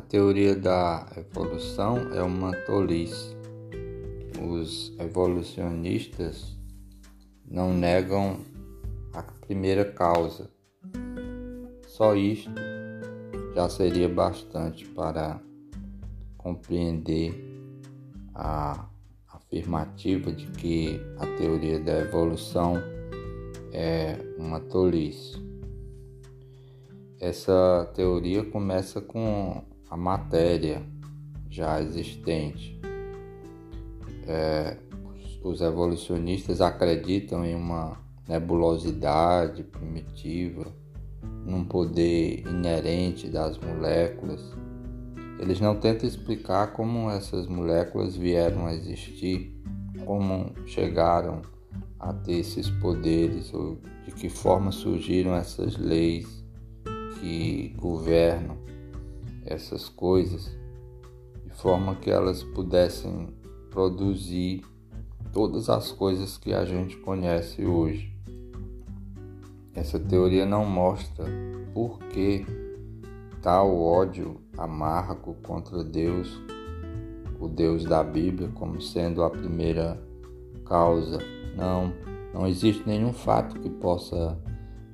teoria da evolução é uma tolice. Os evolucionistas não negam a primeira causa. Só isto já seria bastante para compreender a afirmativa de que a teoria da evolução é uma tolice. Essa teoria começa com a matéria já existente. É, os evolucionistas acreditam em uma nebulosidade primitiva, num poder inerente das moléculas. Eles não tentam explicar como essas moléculas vieram a existir, como chegaram a ter esses poderes ou de que forma surgiram essas leis que governam essas coisas de forma que elas pudessem produzir todas as coisas que a gente conhece hoje. Essa teoria não mostra por que tal ódio amargo contra Deus, o Deus da Bíblia, como sendo a primeira causa. Não, não existe nenhum fato que possa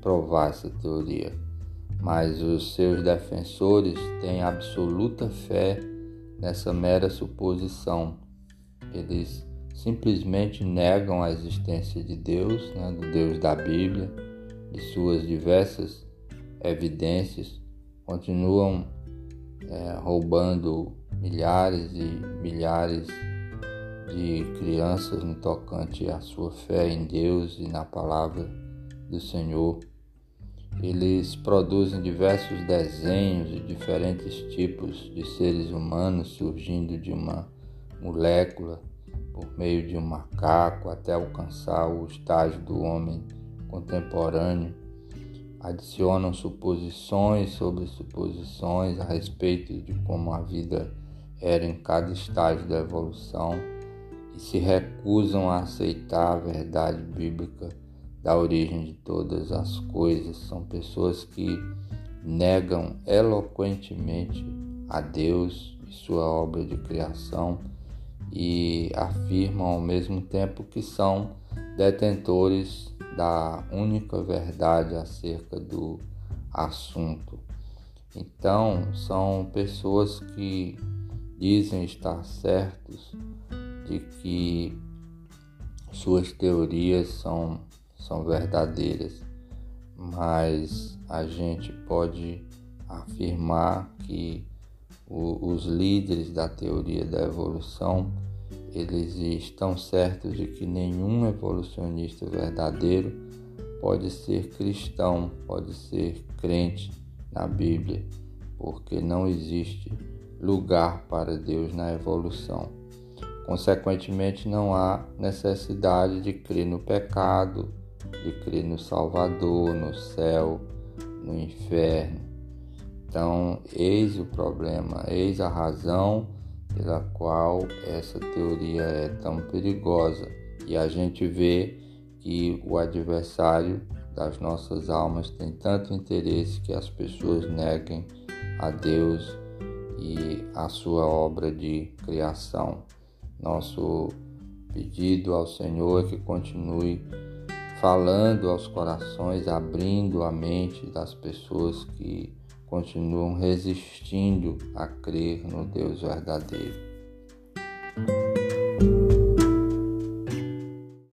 provar essa teoria mas os seus defensores têm absoluta fé nessa mera suposição. Eles simplesmente negam a existência de Deus, né, do Deus da Bíblia, de suas diversas evidências, continuam é, roubando milhares e milhares de crianças no tocante à sua fé em Deus e na palavra do Senhor. Eles produzem diversos desenhos de diferentes tipos de seres humanos surgindo de uma molécula por meio de um macaco até alcançar o estágio do homem contemporâneo. Adicionam suposições sobre suposições a respeito de como a vida era em cada estágio da evolução e se recusam a aceitar a verdade bíblica da origem de todas as coisas. São pessoas que negam eloquentemente a Deus e sua obra de criação e afirmam ao mesmo tempo que são detentores da única verdade acerca do assunto. Então, são pessoas que dizem estar certos de que suas teorias são são verdadeiras, mas a gente pode afirmar que o, os líderes da teoria da evolução eles estão certos de que nenhum evolucionista verdadeiro pode ser cristão, pode ser crente na Bíblia, porque não existe lugar para Deus na evolução. Consequentemente, não há necessidade de crer no pecado, de crer no Salvador, no céu, no inferno. Então, eis o problema, eis a razão pela qual essa teoria é tão perigosa. E a gente vê que o adversário das nossas almas tem tanto interesse que as pessoas neguem a Deus e a sua obra de criação. Nosso pedido ao Senhor é que continue falando aos corações, abrindo a mente das pessoas que continuam resistindo a crer no Deus verdadeiro.